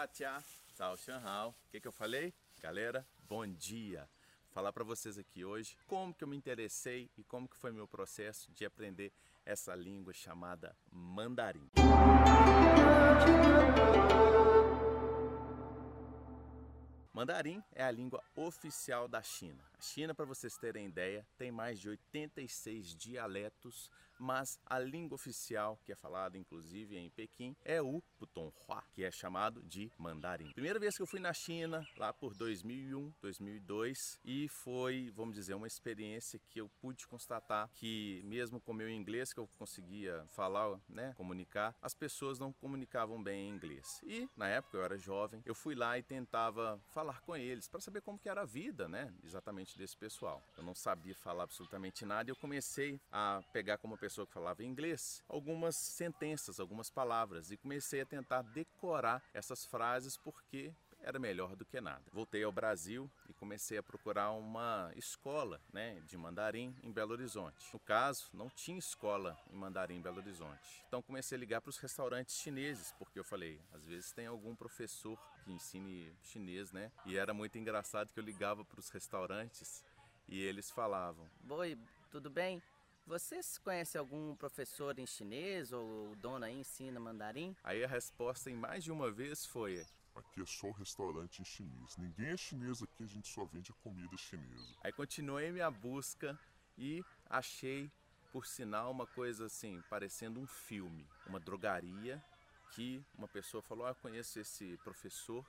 Atia, Sao Shanhao. O que, que eu falei? Galera, bom dia. Falar para vocês aqui hoje como que eu me interessei e como que foi meu processo de aprender essa língua chamada mandarim. Mandarim é a língua oficial da China. A China, para vocês terem ideia, tem mais de 86 dialetos, mas a língua oficial, que é falada inclusive em Pequim, é o Putonghua, que é chamado de mandarim. Primeira vez que eu fui na China, lá por 2001, 2002, e foi, vamos dizer, uma experiência que eu pude constatar que mesmo com meu inglês que eu conseguia falar, né, comunicar, as pessoas não comunicavam bem em inglês. E na época eu era jovem, eu fui lá e tentava falar com eles para saber como que era a vida, né, exatamente desse pessoal. Eu não sabia falar absolutamente nada e eu comecei a pegar como pessoa que falava inglês algumas sentenças, algumas palavras e comecei a tentar decorar essas frases porque era melhor do que nada. Voltei ao Brasil e comecei a procurar uma escola né, de mandarim em Belo Horizonte. No caso, não tinha escola em mandarim em Belo Horizonte. Então comecei a ligar para os restaurantes chineses, porque eu falei, às vezes tem algum professor que ensine chinês, né? E era muito engraçado que eu ligava para os restaurantes e eles falavam: Oi, tudo bem? Vocês conhecem algum professor em chinês ou o dono aí ensina mandarim? Aí a resposta em mais de uma vez foi: Aqui é só restaurante em chinês. Ninguém é chinês aqui, a gente só vende comida chinesa. Aí continuei minha busca e achei, por sinal, uma coisa assim, parecendo um filme. Uma drogaria que uma pessoa falou: Ah, conheço esse professor.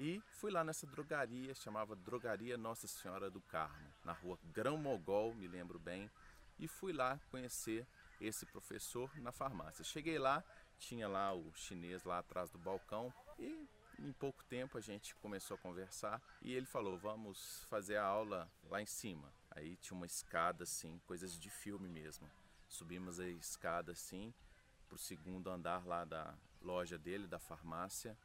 E fui lá nessa drogaria, chamava Drogaria Nossa Senhora do Carmo, na rua Grão Mogol, me lembro bem. E fui lá conhecer esse professor na farmácia. Cheguei lá, tinha lá o chinês lá atrás do balcão e em pouco tempo a gente começou a conversar e ele falou: Vamos fazer a aula lá em cima. Aí tinha uma escada assim, coisas de filme mesmo. Subimos a escada assim para o segundo andar lá da loja dele, da farmácia.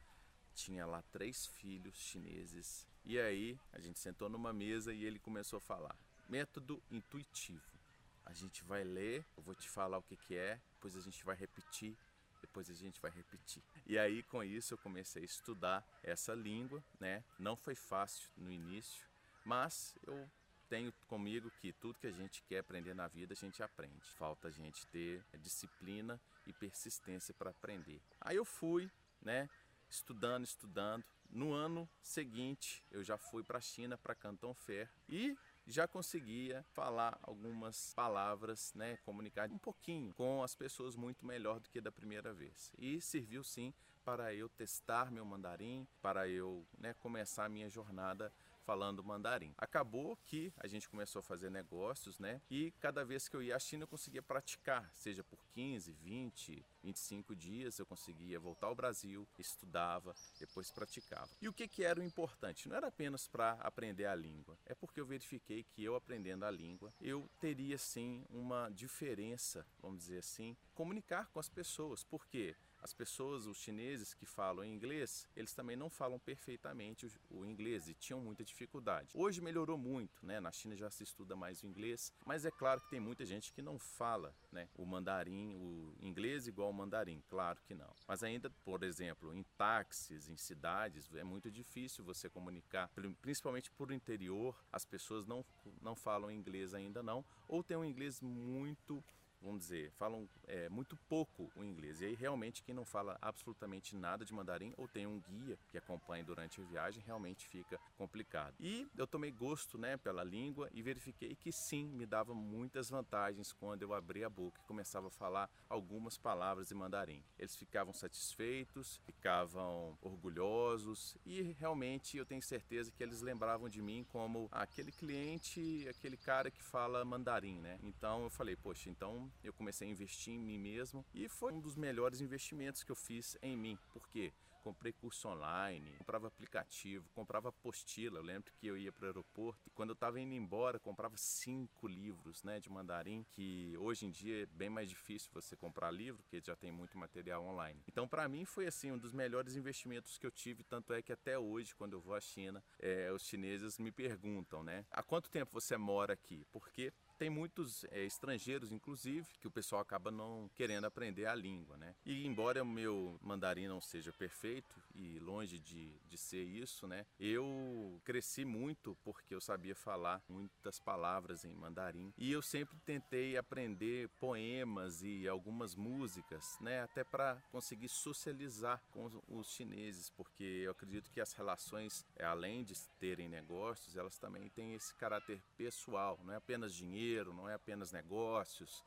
Tinha lá três filhos chineses. E aí a gente sentou numa mesa e ele começou a falar: Método intuitivo. A gente vai ler, eu vou te falar o que, que é, depois a gente vai repetir depois a gente vai repetir. E aí com isso eu comecei a estudar essa língua, né? Não foi fácil no início, mas eu tenho comigo que tudo que a gente quer aprender na vida a gente aprende. Falta a gente ter disciplina e persistência para aprender. Aí eu fui, né? Estudando, estudando. No ano seguinte eu já fui para a China, para Canton Fair e já conseguia falar algumas palavras, né, comunicar um pouquinho com as pessoas muito melhor do que da primeira vez. E serviu sim para eu testar meu mandarim, para eu né, começar a minha jornada falando mandarim. Acabou que a gente começou a fazer negócios, né? E cada vez que eu ia à China eu conseguia praticar, seja por 15, 20, 25 dias eu conseguia voltar ao Brasil, estudava, depois praticava. E o que, que era o importante? Não era apenas para aprender a língua, é porque eu verifiquei que eu aprendendo a língua, eu teria sim uma diferença, vamos dizer assim, comunicar com as pessoas. Por quê? As pessoas, os chineses que falam inglês, eles também não falam perfeitamente o, inglês e tinham muita dificuldade. Hoje melhorou muito, né? Na China já se estuda mais o inglês, mas é claro que tem muita gente que não fala, né? O mandarim, o inglês igual ao mandarim, claro que não. Mas ainda, por exemplo, em táxis, em cidades, é muito difícil você comunicar, principalmente por interior, as pessoas não, não falam inglês ainda não, ou tem um inglês muito vamos dizer, falam é, muito pouco o inglês. E aí realmente quem não fala absolutamente nada de mandarim ou tem um guia que acompanha durante a viagem, realmente fica complicado. E eu tomei gosto né, pela língua e verifiquei que sim, me dava muitas vantagens quando eu abria a boca e começava a falar algumas palavras em mandarim. Eles ficavam satisfeitos, ficavam orgulhosos e realmente eu tenho certeza que eles lembravam de mim como aquele cliente, aquele cara que fala mandarim, né? Então eu falei, poxa, então eu comecei a investir em mim mesmo e foi um dos melhores investimentos que eu fiz em mim. Por quê? Comprei curso online, comprava aplicativo, comprava apostila. Eu lembro que eu ia para o aeroporto e quando eu estava indo embora, comprava cinco livros né, de mandarim, que hoje em dia é bem mais difícil você comprar livro, porque já tem muito material online. Então, para mim, foi assim um dos melhores investimentos que eu tive. Tanto é que até hoje, quando eu vou à China, é, os chineses me perguntam, né? Há quanto tempo você mora aqui? Porque tem muitos é, estrangeiros, inclusive, que o pessoal acaba não querendo aprender a língua, né? E embora o meu mandarim não seja perfeito e longe de, de ser isso, né? Eu cresci muito porque eu sabia falar muitas palavras em mandarim e eu sempre tentei aprender poemas e algumas músicas, né? Até para conseguir socializar com os chineses, porque eu acredito que as relações, além de terem negócios, elas também têm esse caráter pessoal, não é apenas dinheiro, não é apenas negócios.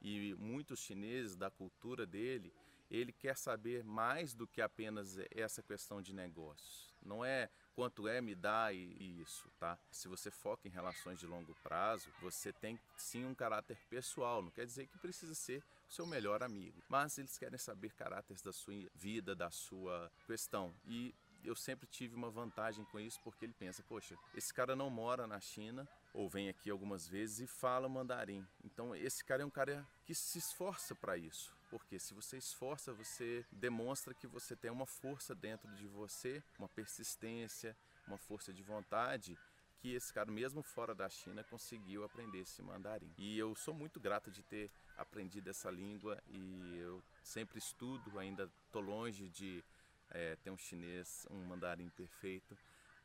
E muitos chineses, da cultura dele, ele quer saber mais do que apenas essa questão de negócios. Não é quanto é me dá e isso, tá? Se você foca em relações de longo prazo, você tem sim um caráter pessoal, não quer dizer que precisa ser o seu melhor amigo, mas eles querem saber caráteres da sua vida, da sua questão. E eu sempre tive uma vantagem com isso porque ele pensa, poxa, esse cara não mora na China ou vem aqui algumas vezes e fala mandarim. Então esse cara é um cara que se esforça para isso. Porque se você esforça, você demonstra que você tem uma força dentro de você, uma persistência, uma força de vontade que esse cara, mesmo fora da China, conseguiu aprender esse mandarim. E eu sou muito grato de ter aprendido essa língua e eu sempre estudo, ainda estou longe de é, ter um chinês, um mandarim perfeito,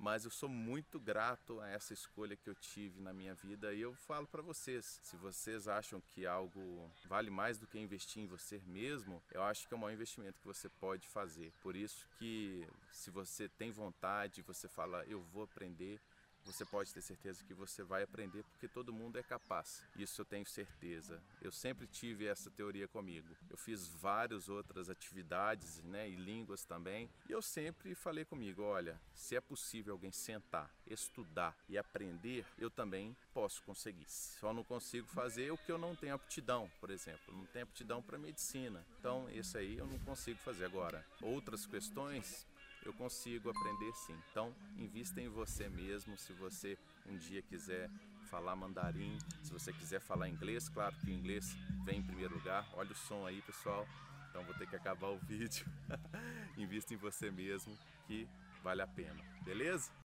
mas eu sou muito grato a essa escolha que eu tive na minha vida e eu falo para vocês, se vocês acham que algo vale mais do que investir em você mesmo, eu acho que é o maior investimento que você pode fazer. Por isso que se você tem vontade, você fala eu vou aprender, você pode ter certeza que você vai aprender porque todo mundo é capaz. Isso eu tenho certeza. Eu sempre tive essa teoria comigo. Eu fiz várias outras atividades, né, e línguas também, e eu sempre falei comigo, olha, se é possível alguém sentar, estudar e aprender, eu também posso conseguir. Só não consigo fazer o que eu não tenho aptidão, por exemplo, não tenho aptidão para medicina. Então, isso aí eu não consigo fazer agora. Outras questões eu consigo aprender sim. Então, invista em você mesmo. Se você um dia quiser falar mandarim, se você quiser falar inglês, claro que o inglês vem em primeiro lugar. Olha o som aí, pessoal. Então, vou ter que acabar o vídeo. invista em você mesmo, que vale a pena. Beleza?